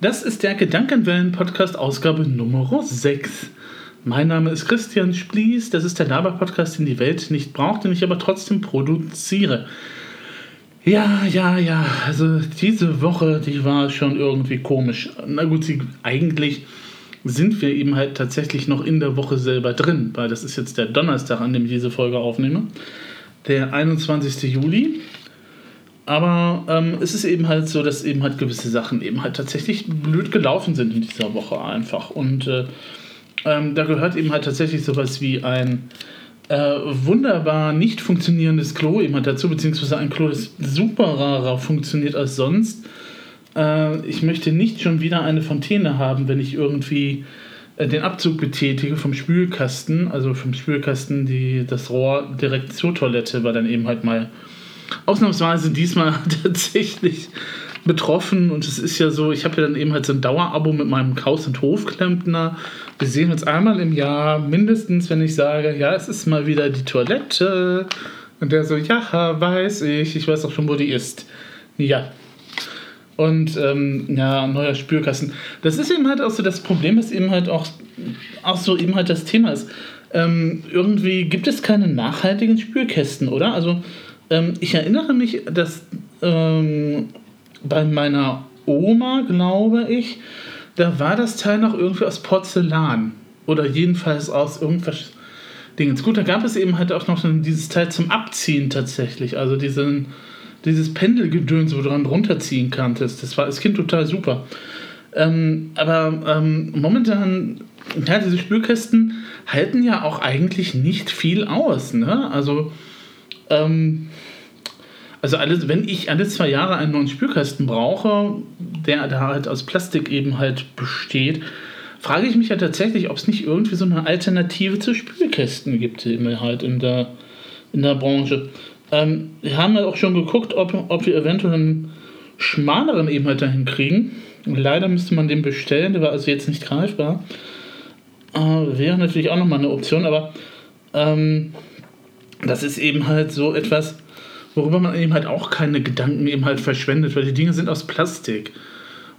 Das ist der Gedankenwellen-Podcast, Ausgabe Nummer 6. Mein Name ist Christian Splies, das ist der Laber-Podcast, den die Welt nicht braucht, den ich aber trotzdem produziere. Ja, ja, ja, also diese Woche, die war schon irgendwie komisch. Na gut, sie, eigentlich sind wir eben halt tatsächlich noch in der Woche selber drin, weil das ist jetzt der Donnerstag, an dem ich diese Folge aufnehme. Der 21. Juli. Aber ähm, es ist eben halt so, dass eben halt gewisse Sachen eben halt tatsächlich blöd gelaufen sind in dieser Woche einfach. Und äh, ähm, da gehört eben halt tatsächlich sowas wie ein äh, wunderbar nicht funktionierendes Klo eben halt dazu, beziehungsweise ein Klo, das super rarer funktioniert als sonst. Äh, ich möchte nicht schon wieder eine Fontäne haben, wenn ich irgendwie äh, den Abzug betätige vom Spülkasten, also vom Spülkasten die, das Rohr direkt zur Toilette, weil dann eben halt mal ausnahmsweise diesmal tatsächlich betroffen und es ist ja so, ich habe ja dann eben halt so ein Dauerabo mit meinem Haus- und Hofklempner. Wir sehen uns einmal im Jahr, mindestens, wenn ich sage, ja, es ist mal wieder die Toilette. Und der so, ja, weiß ich, ich weiß auch schon, wo die ist. Ja. Und ähm, ja, neuer Spürkasten. Das ist eben halt auch so das Problem, dass eben halt auch, auch so eben halt das Thema ist. Ähm, irgendwie gibt es keine nachhaltigen Spülkästen, oder? Also ähm, ich erinnere mich, dass ähm, bei meiner Oma, glaube ich, da war das Teil noch irgendwie aus Porzellan. Oder jedenfalls aus irgendwas Dingens. Gut, da gab es eben halt auch noch dieses Teil zum Abziehen tatsächlich. Also diesen, dieses Pendelgedöns, wo du dran runterziehen kanntest. Das war als Kind total super. Ähm, aber ähm, momentan, ja, diese Spülkästen halten ja auch eigentlich nicht viel aus. Ne? Also ähm, also alles, wenn ich alle zwei Jahre einen neuen Spülkasten brauche, der da halt aus Plastik eben halt besteht, frage ich mich ja tatsächlich, ob es nicht irgendwie so eine Alternative zu Spülkästen gibt, eben halt in der, in der Branche. Ähm, wir haben ja auch schon geguckt, ob, ob wir eventuell einen schmaleren eben halt dahin kriegen. Leider müsste man den bestellen, der war also jetzt nicht greifbar. Äh, wäre natürlich auch nochmal eine Option, aber ähm, das ist eben halt so etwas, worüber man eben halt auch keine Gedanken eben halt verschwendet, weil die Dinge sind aus Plastik.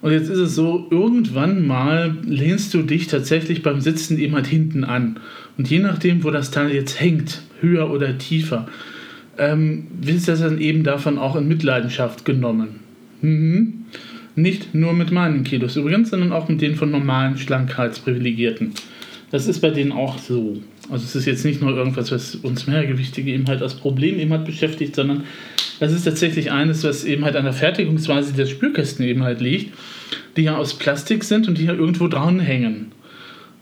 Und jetzt ist es so, irgendwann mal lehnst du dich tatsächlich beim Sitzen eben halt hinten an. Und je nachdem, wo das Teil jetzt hängt, höher oder tiefer, ähm, wird das dann eben davon auch in Mitleidenschaft genommen. Mhm. Nicht nur mit meinen Kilos übrigens, sondern auch mit denen von normalen Schlankheitsprivilegierten. Das ist bei denen auch so. Also es ist jetzt nicht nur irgendwas, was uns Mehrgewichtige eben halt als Problem eben halt beschäftigt, sondern das ist tatsächlich eines, was eben halt an der Fertigungsweise der Spülkästen eben halt liegt, die ja aus Plastik sind und die ja irgendwo dranhängen.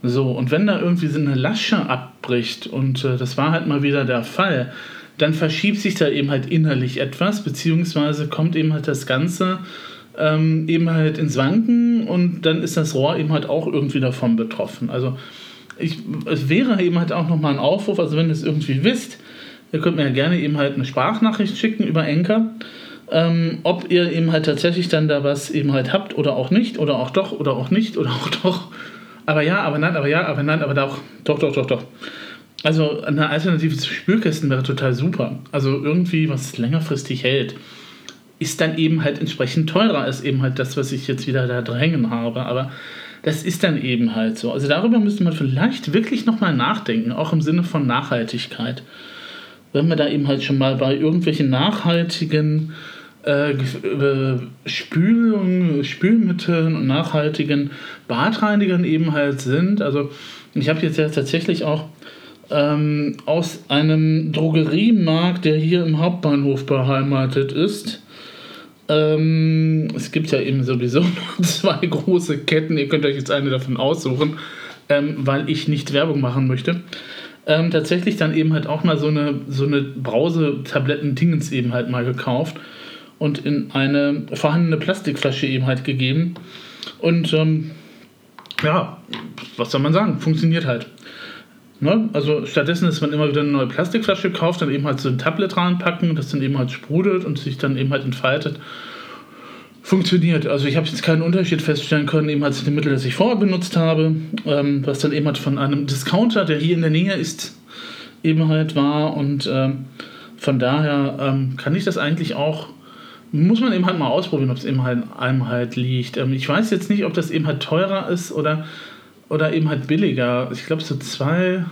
So, und wenn da irgendwie so eine Lasche abbricht, und äh, das war halt mal wieder der Fall, dann verschiebt sich da eben halt innerlich etwas, beziehungsweise kommt eben halt das Ganze ähm, eben halt ins Wanken und dann ist das Rohr eben halt auch irgendwie davon betroffen. Also ich, es wäre eben halt auch nochmal ein Aufruf, also wenn ihr es irgendwie wisst, ihr könnt mir ja gerne eben halt eine Sprachnachricht schicken über Enker, ähm, ob ihr eben halt tatsächlich dann da was eben halt habt oder auch nicht, oder auch doch, oder auch nicht, oder auch doch. Aber ja, aber nein, aber ja, aber nein, aber doch, doch, doch, doch, doch. Also eine Alternative zu Spülkästen wäre total super. Also irgendwie, was längerfristig hält, ist dann eben halt entsprechend teurer als eben halt das, was ich jetzt wieder da drängen habe. Aber das ist dann eben halt so. Also darüber müsste man vielleicht wirklich nochmal nachdenken, auch im Sinne von Nachhaltigkeit. Wenn wir da eben halt schon mal bei irgendwelchen nachhaltigen äh, äh, Spülungen, Spülmitteln und nachhaltigen Badreinigern eben halt sind. Also ich habe jetzt ja tatsächlich auch ähm, aus einem Drogeriemarkt, der hier im Hauptbahnhof beheimatet ist, ähm, es gibt ja eben sowieso nur zwei große Ketten. Ihr könnt euch jetzt eine davon aussuchen, ähm, weil ich nicht Werbung machen möchte. Ähm, tatsächlich dann eben halt auch mal so eine, so eine Brause-Tabletten-Dingens eben halt mal gekauft und in eine vorhandene Plastikflasche eben halt gegeben. Und ähm, ja, was soll man sagen? Funktioniert halt. Ne? Also stattdessen, dass man immer wieder eine neue Plastikflasche kauft, dann eben halt so ein Tablet reinpacken, das dann eben halt sprudelt und sich dann eben halt entfaltet. Funktioniert. Also ich habe jetzt keinen Unterschied feststellen können, eben als dem Mittel, das ich vorher benutzt habe, ähm, was dann eben halt von einem Discounter, der hier in der Nähe ist, eben halt war. Und ähm, von daher ähm, kann ich das eigentlich auch muss man eben halt mal ausprobieren, ob es eben halt einem halt liegt. Ähm, ich weiß jetzt nicht, ob das eben halt teurer ist oder, oder eben halt billiger. Ich glaube, so zwei.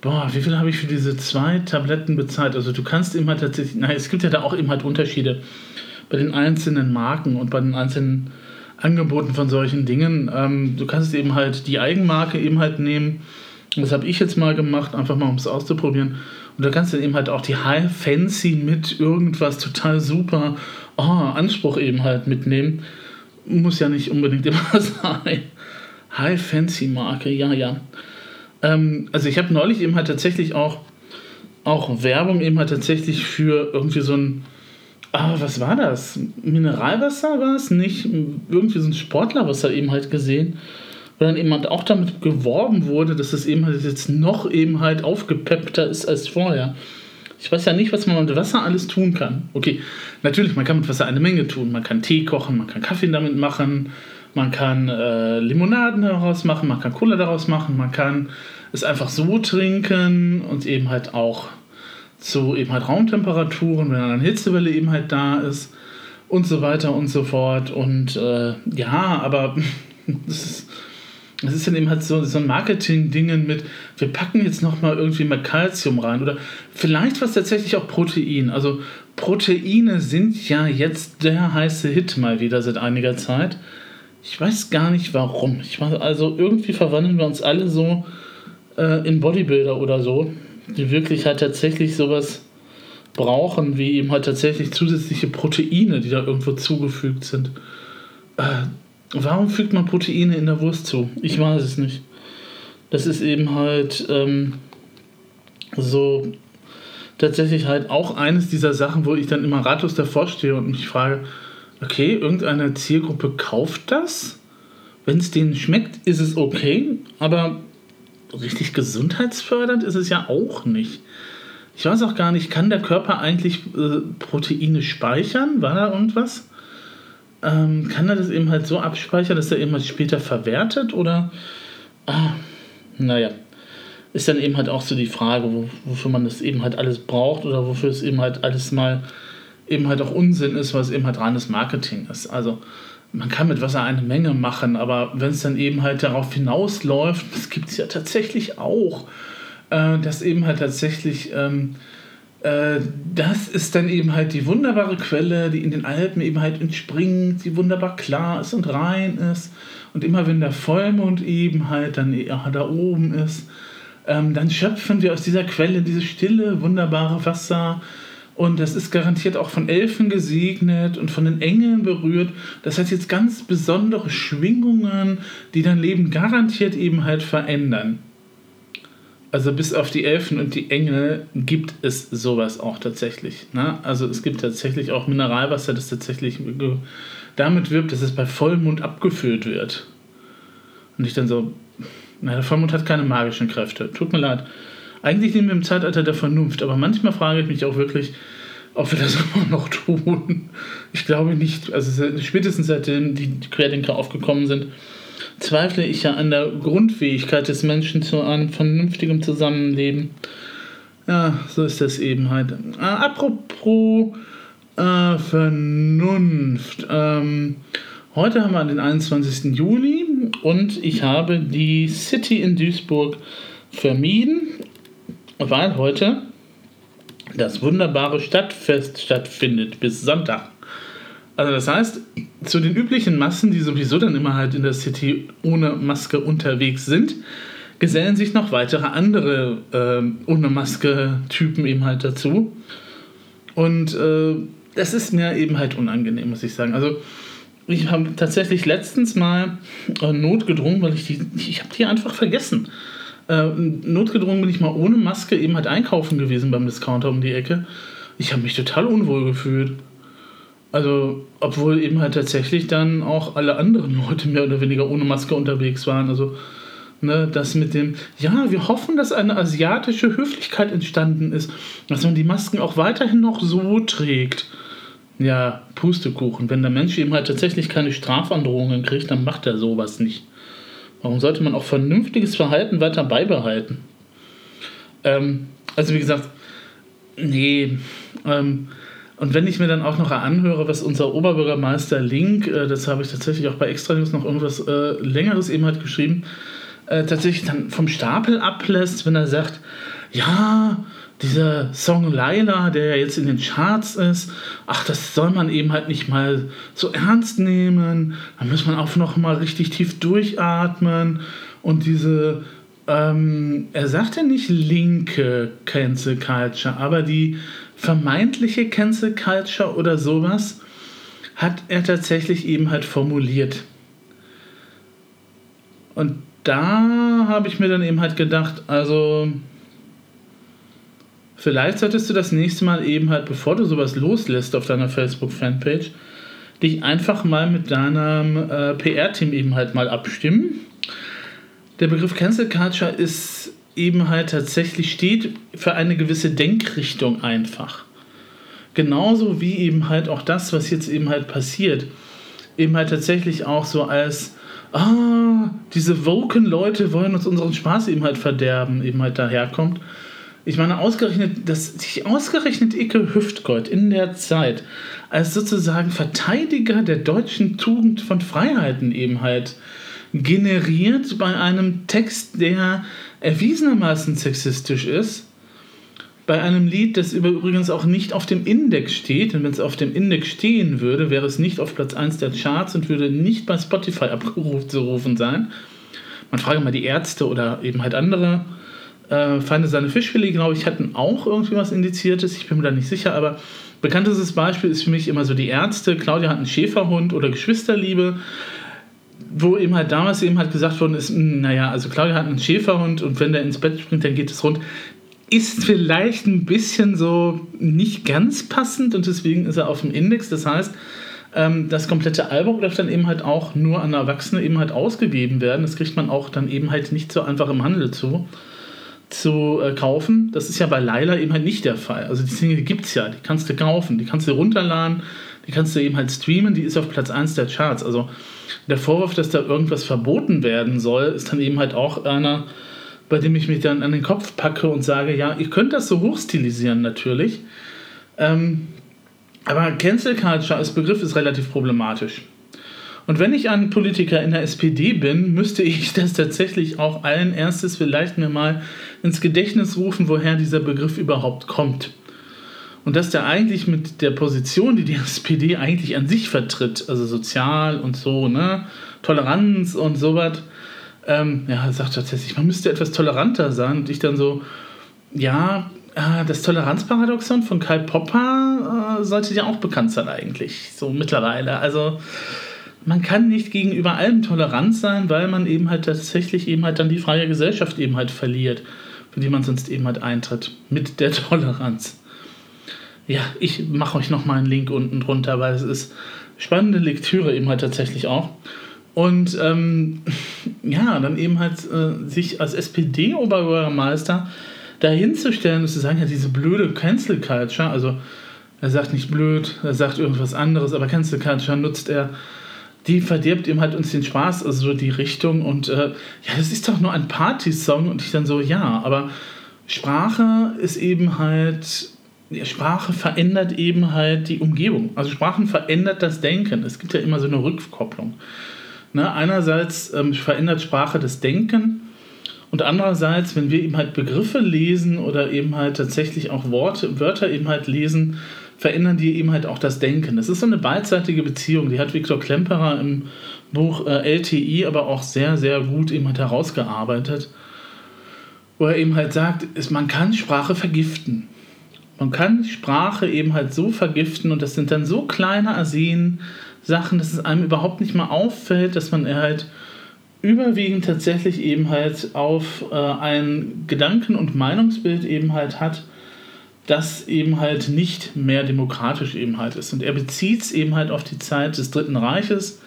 Boah, wie viel habe ich für diese zwei Tabletten bezahlt? Also du kannst eben halt tatsächlich, nein, es gibt ja da auch eben halt Unterschiede bei den einzelnen Marken und bei den einzelnen Angeboten von solchen Dingen. Ähm, du kannst eben halt die Eigenmarke eben halt nehmen. Das habe ich jetzt mal gemacht, einfach mal um es auszuprobieren. Und da kannst du eben halt auch die High Fancy mit irgendwas total super oh, Anspruch eben halt mitnehmen. Muss ja nicht unbedingt immer sein. High Fancy Marke, ja, ja. Ähm, also ich habe neulich eben halt tatsächlich auch, auch Werbung eben halt tatsächlich für irgendwie so ein, ah, was war das? Mineralwasser war es? Nicht irgendwie so ein Sportlerwasser eben halt gesehen wo dann eben halt auch damit geworben wurde, dass es eben halt jetzt noch eben halt aufgepeppter ist als vorher. Ich weiß ja nicht, was man mit Wasser alles tun kann. Okay, natürlich, man kann mit Wasser eine Menge tun. Man kann Tee kochen, man kann Kaffee damit machen, man kann äh, Limonaden daraus machen, man kann Cola daraus machen, man kann es einfach so trinken und eben halt auch zu eben halt Raumtemperaturen, wenn eine Hitzewelle eben halt da ist und so weiter und so fort. Und äh, ja, aber das ist das ist dann eben halt so, so ein Marketing-Dingen mit, wir packen jetzt nochmal irgendwie mal Kalzium rein oder vielleicht was tatsächlich auch Protein. Also Proteine sind ja jetzt der heiße Hit mal wieder seit einiger Zeit. Ich weiß gar nicht warum. Ich weiß, also irgendwie verwandeln wir uns alle so äh, in Bodybuilder oder so, die wirklich halt tatsächlich sowas brauchen, wie eben halt tatsächlich zusätzliche Proteine, die da irgendwo zugefügt sind. Äh, Warum fügt man Proteine in der Wurst zu? Ich weiß es nicht. Das ist eben halt ähm, so tatsächlich halt auch eines dieser Sachen, wo ich dann immer ratlos davor stehe und mich frage, okay, irgendeine Zielgruppe kauft das. Wenn es denen schmeckt, ist es okay, aber richtig gesundheitsfördernd ist es ja auch nicht. Ich weiß auch gar nicht, kann der Körper eigentlich äh, Proteine speichern? War da irgendwas? ähm, kann er das eben halt so abspeichern, dass er eben halt später verwertet oder ah, naja, ist dann eben halt auch so die Frage, wo, wofür man das eben halt alles braucht oder wofür es eben halt alles mal eben halt auch Unsinn ist, was eben halt reines Marketing ist. Also man kann mit Wasser eine Menge machen, aber wenn es dann eben halt darauf hinausläuft, das gibt es ja tatsächlich auch, äh, dass eben halt tatsächlich ähm, äh, das ist dann eben halt die wunderbare Quelle, die in den Alpen eben halt entspringt, die wunderbar klar ist und rein ist. Und immer wenn der Vollmond eben halt dann da oben ist, ähm, dann schöpfen wir aus dieser Quelle dieses stille, wunderbare Wasser. Und das ist garantiert auch von Elfen gesegnet und von den Engeln berührt. Das hat jetzt ganz besondere Schwingungen, die dein Leben garantiert eben halt verändern also bis auf die Elfen und die Engel gibt es sowas auch tatsächlich. Ne? Also es gibt tatsächlich auch Mineralwasser, das tatsächlich damit wirbt, dass es bei Vollmond abgefüllt wird. Und ich dann so, na, der Vollmond hat keine magischen Kräfte. Tut mir leid. Eigentlich leben wir im Zeitalter der Vernunft, aber manchmal frage ich mich auch wirklich, ob wir das immer noch tun. Ich glaube nicht. Also spätestens seitdem die Querdenker aufgekommen sind, zweifle ich ja an der Grundfähigkeit des Menschen zu einem vernünftigen Zusammenleben. Ja, so ist das eben halt. Äh, apropos äh, Vernunft. Ähm, heute haben wir den 21. Juli und ich habe die City in Duisburg vermieden, weil heute das wunderbare Stadtfest stattfindet bis Sonntag. Also das heißt, zu den üblichen Massen, die sowieso dann immer halt in der City ohne Maske unterwegs sind, gesellen sich noch weitere andere äh, ohne Maske-Typen eben halt dazu. Und äh, das ist mir eben halt unangenehm, muss ich sagen. Also ich habe tatsächlich letztens mal äh, notgedrungen, weil ich die, ich habe die einfach vergessen. Äh, notgedrungen bin ich mal ohne Maske eben halt einkaufen gewesen beim Discounter um die Ecke. Ich habe mich total unwohl gefühlt. Also, obwohl eben halt tatsächlich dann auch alle anderen Leute mehr oder weniger ohne Maske unterwegs waren. Also, ne, das mit dem, ja, wir hoffen, dass eine asiatische Höflichkeit entstanden ist, dass man die Masken auch weiterhin noch so trägt. Ja, Pustekuchen. Wenn der Mensch eben halt tatsächlich keine Strafandrohungen kriegt, dann macht er sowas nicht. Warum sollte man auch vernünftiges Verhalten weiter beibehalten? Ähm, also, wie gesagt, nee, ähm, Und wenn ich mir dann auch noch anhöre, was unser Oberbürgermeister Link, äh, das habe ich tatsächlich auch bei Extra News noch irgendwas äh, Längeres eben halt geschrieben, äh, tatsächlich dann vom Stapel ablässt, wenn er sagt, ja, dieser Song Laila, der ja jetzt in den Charts ist, ach, das soll man eben halt nicht mal so ernst nehmen. Da muss man auch noch mal richtig tief durchatmen und diese, ähm, er sagt ja nicht linke Cancel Culture, aber die vermeintliche Cancel Culture oder sowas hat er tatsächlich eben halt formuliert. Und da habe ich mir dann eben halt gedacht, also Vielleicht solltest du das nächste Mal eben halt, bevor du sowas loslässt auf deiner Facebook-Fanpage, dich einfach mal mit deinem äh, PR-Team eben halt mal abstimmen. Der Begriff Cancel Culture ist eben halt tatsächlich steht für eine gewisse Denkrichtung einfach. Genauso wie eben halt auch das, was jetzt eben halt passiert, eben halt tatsächlich auch so als, ah, diese woken Leute wollen uns unseren Spaß eben halt verderben, eben halt daherkommt ich meine, ausgerechnet, dass sich ausgerechnet Icke Hüftgold in der Zeit als sozusagen Verteidiger der deutschen Tugend von Freiheiten eben halt generiert bei einem Text, der erwiesenermaßen sexistisch ist, bei einem Lied, das übrigens auch nicht auf dem Index steht, denn wenn es auf dem Index stehen würde, wäre es nicht auf Platz 1 der Charts und würde nicht bei Spotify abgerufen sein. Man frage mal die Ärzte oder eben halt andere äh, Feinde seine Fischfilet, glaube ich, hatten auch irgendwie was Indiziertes. Ich bin mir da nicht sicher, aber bekanntestes Beispiel ist für mich immer so die Ärzte. Claudia hat einen Schäferhund oder Geschwisterliebe wo eben halt damals eben halt gesagt worden ist, hm, naja, also Claudia hat einen Schäferhund und wenn der ins Bett springt, dann geht es rund. Ist vielleicht ein bisschen so nicht ganz passend und deswegen ist er auf dem Index. Das heißt, ähm, das komplette Album darf dann eben halt auch nur an Erwachsene eben halt ausgegeben werden. Das kriegt man auch dann eben halt nicht so einfach im Handel zu zu äh, kaufen. Das ist ja bei Laila eben halt nicht der Fall. Also die Single gibt es ja, die kannst du kaufen, die kannst du runterladen, die kannst du eben halt streamen, die ist auf Platz 1 der Charts. Also der Vorwurf, dass da irgendwas verboten werden soll, ist dann eben halt auch einer, bei dem ich mich dann an den Kopf packe und sage, ja, ihr könnt das so hochstilisieren natürlich. Ähm, aber Cancel Culture als Begriff ist relativ problematisch. Und wenn ich ein Politiker in der SPD bin, müsste ich das tatsächlich auch allen Ernstes vielleicht mir mal ins Gedächtnis rufen, woher dieser Begriff überhaupt kommt. Und dass der eigentlich mit der Position, die die SPD eigentlich an sich vertritt, also sozial und so, ne, Toleranz und sowas, ähm, ja, sagt tatsächlich, man müsste etwas toleranter sein. Und ich dann so, ja, äh, das Toleranzparadoxon von Karl Popper äh, sollte ja auch bekannt sein eigentlich, so mittlerweile. Also man kann nicht gegenüber allem tolerant sein, weil man eben halt tatsächlich eben halt dann die freie Gesellschaft eben halt verliert, für die man sonst eben halt eintritt, mit der Toleranz. Ja, ich mache euch nochmal einen Link unten drunter, weil es ist spannende Lektüre eben halt tatsächlich auch. Und ähm, ja, dann eben halt äh, sich als SPD-Oberbürgermeister dahinzustellen und zu sagen, ja, diese blöde Cancel Culture, also er sagt nicht blöd, er sagt irgendwas anderes, aber Cancel Culture nutzt er die verdirbt ihm halt uns den Spaß, also so die Richtung. Und äh, ja, das ist doch nur ein Party-Song. Und ich dann so, ja, aber Sprache ist eben halt, Sprache verändert eben halt die Umgebung. Also Sprachen verändert das Denken. Es gibt ja immer so eine Rückkopplung. Ne? Einerseits ähm, verändert Sprache das Denken. Und andererseits, wenn wir eben halt Begriffe lesen oder eben halt tatsächlich auch Worte, Wörter eben halt lesen, verändern die eben halt auch das Denken. Das ist so eine beidseitige Beziehung, die hat Viktor Klemperer im Buch äh, LTI aber auch sehr, sehr gut eben halt herausgearbeitet, wo er eben halt sagt, ist, man kann Sprache vergiften. Man kann Sprache eben halt so vergiften und das sind dann so kleine Arsen Sachen, dass es einem überhaupt nicht mal auffällt, dass man halt überwiegend tatsächlich eben halt auf äh, ein Gedanken- und Meinungsbild eben halt hat, das eben halt nicht mehr demokratisch eben halt ist. Und er bezieht es eben halt auf die Zeit des Dritten Reiches.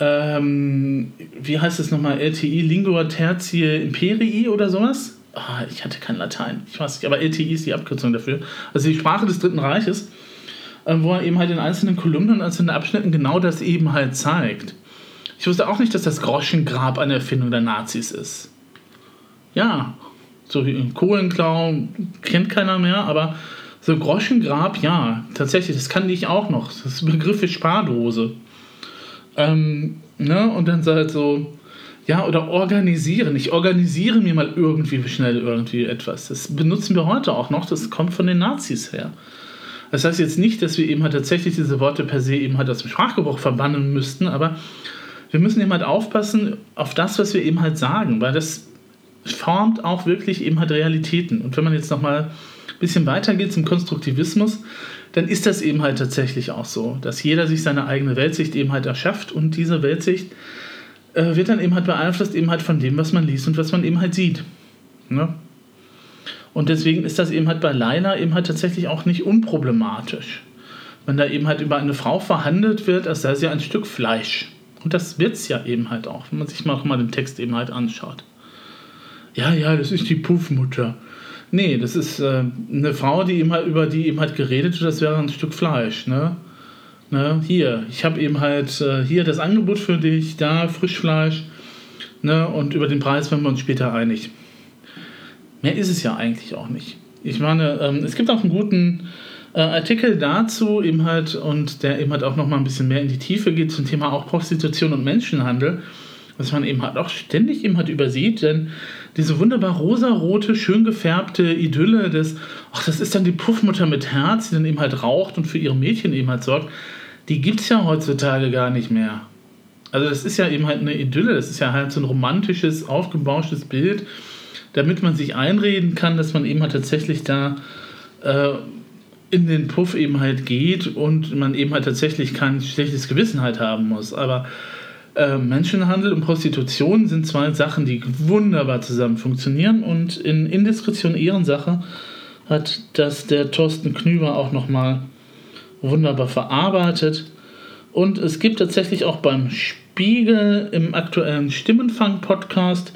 Ähm, wie heißt es nochmal? LTI, Lingua Tertiae Imperii oder sowas? Ah, ich hatte kein Latein, ich weiß nicht, aber LTI ist die Abkürzung dafür. Also die Sprache des Dritten Reiches, äh, wo er eben halt in einzelnen Kolumnen und einzelnen Abschnitten genau das eben halt zeigt. Ich wusste auch nicht, dass das Groschengrab eine Erfindung der Nazis ist. Ja, so wie Kohlenklau kennt keiner mehr, aber So Groschengrab, ja, tatsächlich, das kann ich auch noch. Das Begriff ist Spardose. Ähm, ne? Und dann halt so, ja, oder organisieren. Ich organisiere mir mal irgendwie schnell irgendwie etwas. Das benutzen wir heute auch noch. Das kommt von den Nazis her. Das heißt jetzt nicht, dass wir eben halt tatsächlich diese Worte per se eben halt aus dem Sprachgebrauch verbannen müssten, aber wir müssen eben halt aufpassen auf das, was wir eben halt sagen, weil das formt auch wirklich eben halt Realitäten. Und wenn man jetzt nochmal ein bisschen weitergeht zum Konstruktivismus, dann ist das eben halt tatsächlich auch so, dass jeder sich seine eigene Weltsicht eben halt erschafft und diese Weltsicht äh, wird dann eben halt beeinflusst eben halt von dem, was man liest und was man eben halt sieht. Ne? Und deswegen ist das eben halt bei Leila eben halt tatsächlich auch nicht unproblematisch. Wenn da eben halt über eine Frau verhandelt wird, als sei sie ein Stück Fleisch. Und das wird es ja eben halt auch, wenn man sich mal, mal den Text eben halt anschaut. Ja, ja, das ist die Puffmutter. Nee, das ist äh, eine Frau, die eben halt, über die eben halt geredet wird, das wäre ein Stück Fleisch, ne? ne? Hier, ich habe eben halt äh, hier das Angebot für dich, da Frischfleisch, ne? Und über den Preis werden wir uns später einig. Mehr ist es ja eigentlich auch nicht. Ich meine, ähm, es gibt auch einen guten äh, Artikel dazu, eben halt, und der eben halt auch nochmal ein bisschen mehr in die Tiefe geht zum Thema auch Prostitution und Menschenhandel, was man eben halt auch ständig eben halt übersieht, denn diese wunderbar rosarote, schön gefärbte Idylle des, ach, das ist dann die Puffmutter mit Herz, die dann eben halt raucht und für ihre Mädchen eben halt sorgt, die gibt es ja heutzutage gar nicht mehr. Also das ist ja eben halt eine Idylle, das ist ja halt so ein romantisches, aufgebauschtes Bild, damit man sich einreden kann, dass man eben halt tatsächlich da äh, in den Puff eben halt geht und man eben halt tatsächlich kein schlechtes Gewissen halt haben muss. Aber äh, Menschenhandel und Prostitution sind zwei Sachen, die wunderbar zusammen funktionieren und in Indiskretion Ehrensache hat das der Thorsten Knüber auch nochmal wunderbar verarbeitet. Und es gibt tatsächlich auch beim Spiegel im aktuellen Stimmenfang-Podcast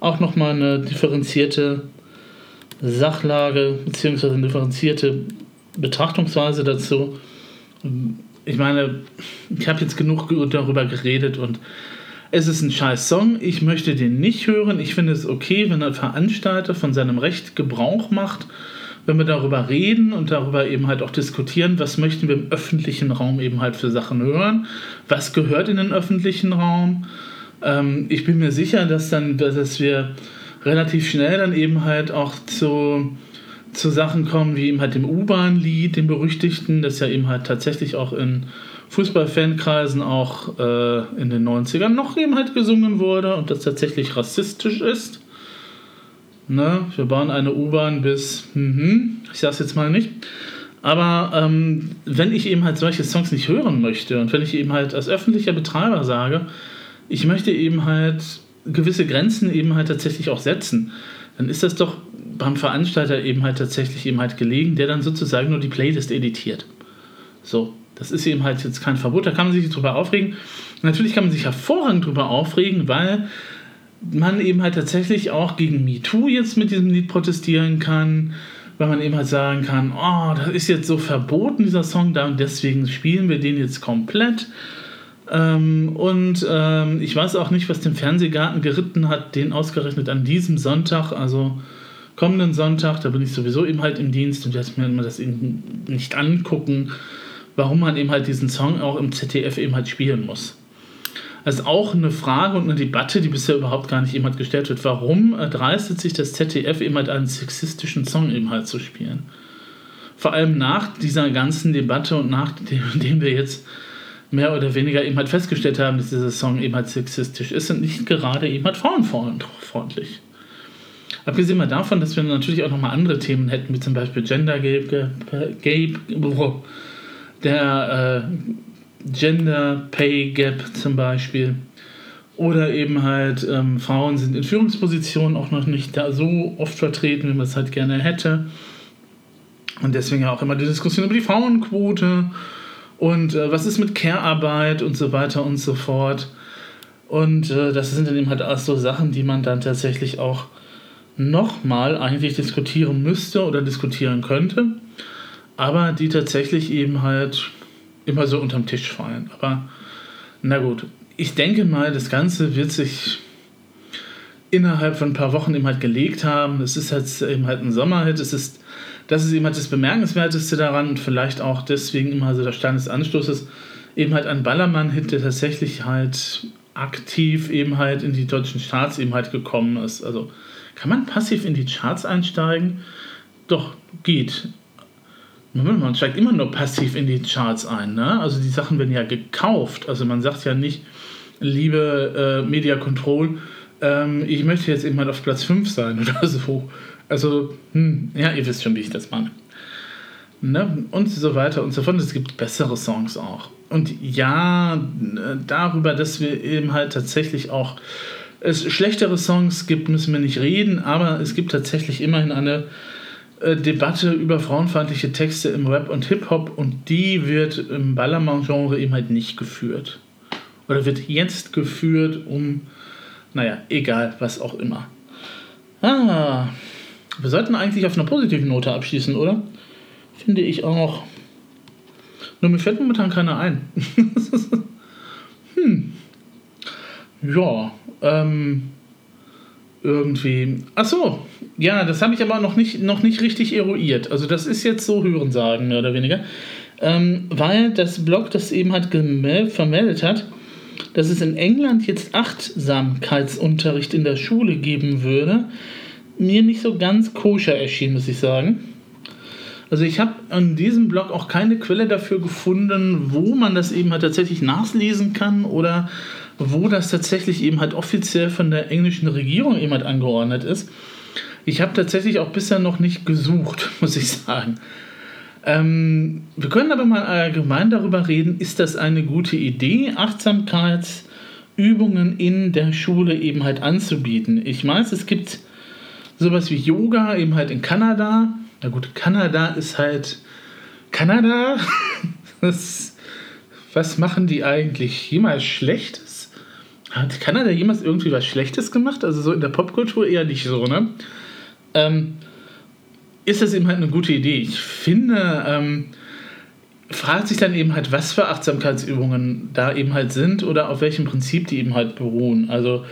auch nochmal eine differenzierte Sachlage bzw. eine differenzierte Betrachtungsweise dazu. Ich meine, ich habe jetzt genug darüber geredet und es ist ein scheiß Song. Ich möchte den nicht hören. Ich finde es okay, wenn ein Veranstalter von seinem Recht Gebrauch macht, wenn wir darüber reden und darüber eben halt auch diskutieren, was möchten wir im öffentlichen Raum eben halt für Sachen hören, was gehört in den öffentlichen Raum ähm, ich bin mir sicher, dass dann, dass wir relativ schnell dann eben halt auch zu, zu Sachen kommen, wie eben halt dem U-Bahn-Lied, dem berüchtigten, das ja eben halt tatsächlich auch in Fußballfankreisen auch äh, in den 90ern noch eben halt gesungen wurde und das tatsächlich rassistisch ist. Ne? Wir bauen eine U-Bahn bis, mhm, ich sag's jetzt mal nicht. Aber ähm, wenn ich eben halt solche Songs nicht hören möchte und wenn ich eben halt als öffentlicher Betreiber sage, ich möchte eben halt gewisse Grenzen eben halt tatsächlich auch setzen, dann ist das doch beim Veranstalter eben halt tatsächlich eben halt gelegen, der dann sozusagen nur die Playlist editiert. So, das ist eben halt jetzt kein Verbot, da kann man sich drüber aufregen. Natürlich kann man sich hervorragend drüber aufregen, weil man eben halt tatsächlich auch gegen MeToo jetzt mit diesem Lied protestieren kann, weil man eben halt sagen kann, oh, das ist jetzt so verboten, dieser Song, da und deswegen spielen wir den jetzt komplett. Ähm, und ähm, ich weiß auch nicht, was den Fernsehgarten geritten hat, den ausgerechnet an diesem Sonntag, also kommenden Sonntag, da bin ich sowieso eben halt im Dienst und werde mir das eben nicht angucken, warum man eben halt diesen Song auch im ZDF eben halt spielen muss. Das ist auch eine Frage und eine Debatte, die bisher überhaupt gar nicht eben halt gestellt wird. Warum dreistet sich das ZDF eben halt einen sexistischen Song eben halt zu spielen? Vor allem nach dieser ganzen Debatte und nachdem wir jetzt mehr oder weniger eben halt festgestellt haben, dass dieser Song eben halt sexistisch ist und nicht gerade eben halt frauenfreundlich. Abgesehen mal davon, dass wir natürlich auch nochmal andere Themen hätten, wie zum Beispiel Gender Gape, der äh, Gender Pay Gap zum Beispiel. Oder eben halt ähm, Frauen sind in Führungspositionen auch noch nicht da so oft vertreten, wie man es halt gerne hätte. Und deswegen auch immer die Diskussion über die Frauenquote und äh, was ist mit Care-Arbeit und so weiter und so fort. Und äh, das sind dann eben halt auch so Sachen, die man dann tatsächlich auch nochmal eigentlich diskutieren müsste oder diskutieren könnte, aber die tatsächlich eben halt immer so unterm Tisch fallen. Aber na gut, ich denke mal, das Ganze wird sich innerhalb von ein paar Wochen eben halt gelegt haben. Es ist jetzt eben halt ein Sommerhit, es ist das ist eben halt das Bemerkenswerteste daran und vielleicht auch deswegen immer so der Stein des Anstoßes, eben halt ein Ballermann-Hit, der tatsächlich halt aktiv eben halt in die deutschen Charts eben halt gekommen ist. Also kann man passiv in die Charts einsteigen? Doch, geht. Man steigt immer nur passiv in die Charts ein. Ne? Also die Sachen werden ja gekauft. Also man sagt ja nicht, liebe äh, Media Control, ähm, ich möchte jetzt eben halt auf Platz 5 sein oder so. Also, hm, ja, ihr wisst schon, wie ich das meine. Ne? Und so weiter und so fort. Es gibt bessere Songs auch. Und ja, darüber, dass wir eben halt tatsächlich auch es schlechtere Songs gibt, müssen wir nicht reden, aber es gibt tatsächlich immerhin eine äh, Debatte über frauenfeindliche Texte im Rap und Hip-Hop und die wird im Ballermann-Genre eben halt nicht geführt. Oder wird jetzt geführt, um, naja, egal, was auch immer. Ah, wir sollten eigentlich auf einer positiven Note abschließen, oder? Finde ich auch. Nur mir fällt momentan keiner ein. hm. Ja, ähm, irgendwie. Ach so, ja, das habe ich aber noch nicht, noch nicht richtig eruiert. Also, das ist jetzt so Hörensagen, mehr oder weniger. Ähm, weil das Blog das eben hat vermeldet hat, dass es in England jetzt Achtsamkeitsunterricht in der Schule geben würde, mir nicht so ganz koscher erschien, muss ich sagen. Also ich habe an diesem Blog auch keine Quelle dafür gefunden, wo man das eben halt tatsächlich nachlesen kann oder wo das tatsächlich eben halt offiziell von der englischen Regierung eben halt angeordnet ist. Ich habe tatsächlich auch bisher noch nicht gesucht, muss ich sagen. Ähm, wir können aber mal allgemein darüber reden, ist das eine gute Idee, Achtsamkeitsübungen in der Schule eben halt anzubieten. Ich weiß, es gibt sowas wie Yoga eben halt in Kanada. Na gut, Kanada ist halt Kanada. das, was machen die eigentlich jemals Schlechtes? Hat Kanada jemals irgendwie was Schlechtes gemacht? Also so in der Popkultur eher nicht so, ne? Ähm, ist das eben halt eine gute Idee. Ich finde, ähm, fragt sich dann eben halt, was für Achtsamkeitsübungen da eben halt sind oder auf welchem Prinzip die eben halt beruhen. Also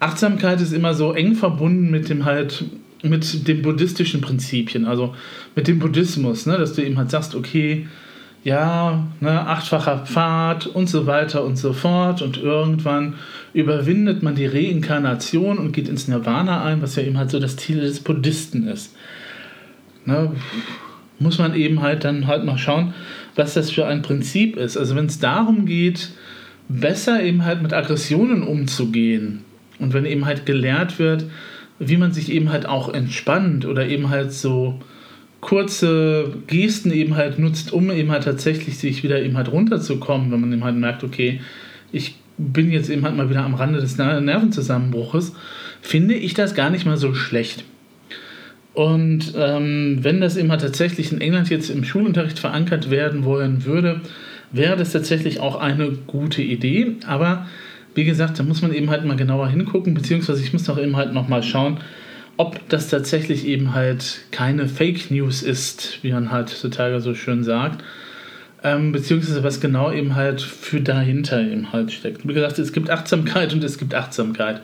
Achtsamkeit ist immer so eng verbunden mit dem halt mit den buddhistischen Prinzipien, also mit dem Buddhismus, ne, dass du eben halt sagst, okay, ja, ne, achtfacher Pfad und so weiter und so fort und irgendwann überwindet man die Reinkarnation und geht ins Nirvana ein, was ja eben halt so das Ziel des Buddhisten ist ne, muss man eben halt dann halt mal schauen, was das für ein Prinzip ist. Also wenn es darum geht, besser eben halt mit Aggressionen umzugehen und wenn eben halt gelehrt wird, wie man sich eben halt auch entspannt oder eben halt so kurze Gesten eben halt nutzt, um eben halt tatsächlich sich wieder eben halt runterzukommen, wenn man eben halt merkt, okay, ich bin jetzt eben halt mal wieder am Rande des Nervenzusammenbruches, finde ich das gar nicht mal so schlecht. Und ähm, wenn das immer tatsächlich in England jetzt im Schulunterricht verankert werden wollen würde, wäre das tatsächlich auch eine gute Idee. Aber wie gesagt, da muss man eben halt mal genauer hingucken, beziehungsweise ich muss doch eben halt nochmal schauen, ob das tatsächlich eben halt keine Fake News ist, wie man halt heutzutage so schön sagt. Ähm, beziehungsweise was genau eben halt für dahinter eben halt steckt. Wie gesagt, es gibt Achtsamkeit und es gibt Achtsamkeit.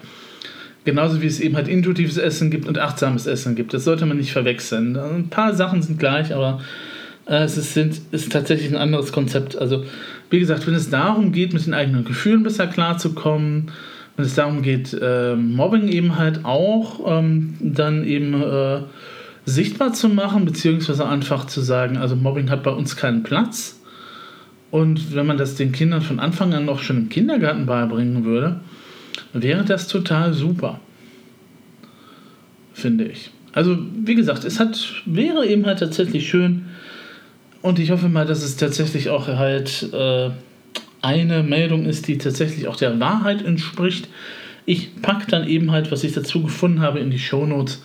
Genauso wie es eben halt intuitives Essen gibt und achtsames Essen gibt. Das sollte man nicht verwechseln. Ein paar Sachen sind gleich, aber äh, es ist, sind, ist tatsächlich ein anderes Konzept. Also, wie gesagt, wenn es darum geht, mit den eigenen Gefühlen besser klarzukommen, wenn es darum geht, äh, Mobbing eben halt auch ähm, dann eben äh, sichtbar zu machen, beziehungsweise einfach zu sagen, also Mobbing hat bei uns keinen Platz. Und wenn man das den Kindern von Anfang an noch schon im Kindergarten beibringen würde, wäre das total super. Finde ich. Also, wie gesagt, es hat, wäre eben halt tatsächlich schön. Und ich hoffe mal, dass es tatsächlich auch halt äh, eine Meldung ist, die tatsächlich auch der Wahrheit entspricht. Ich packe dann eben halt, was ich dazu gefunden habe, in die Shownotes.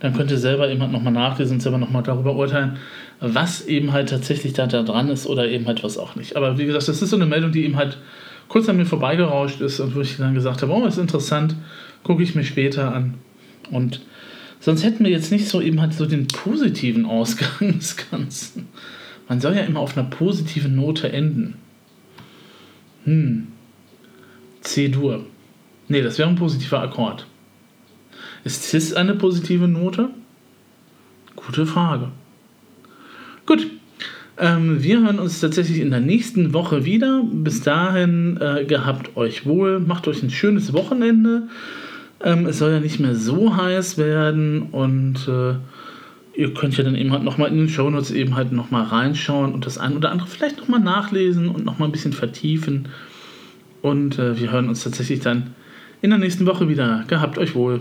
Dann könnt ihr selber eben halt nochmal nachlesen und selber nochmal darüber urteilen, was eben halt tatsächlich da, da dran ist oder eben halt was auch nicht. Aber wie gesagt, das ist so eine Meldung, die eben halt kurz an mir vorbeigerauscht ist und wo ich dann gesagt habe, oh, ist interessant, gucke ich mir später an. Und sonst hätten wir jetzt nicht so eben halt so den positiven Ausgang des Ganzen. Man soll ja immer auf einer positiven Note enden. Hm. C-Dur. Nee, das wäre ein positiver Akkord. Ist Cis eine positive Note? Gute Frage. Gut. Ähm, wir hören uns tatsächlich in der nächsten Woche wieder. Bis dahin äh, gehabt euch wohl, macht euch ein schönes Wochenende. Ähm, es soll ja nicht mehr so heiß werden und äh, ihr könnt ja dann eben halt nochmal in den Shownotes eben halt nochmal reinschauen und das ein oder andere vielleicht nochmal nachlesen und nochmal ein bisschen vertiefen. Und äh, wir hören uns tatsächlich dann in der nächsten Woche wieder. Gehabt euch wohl.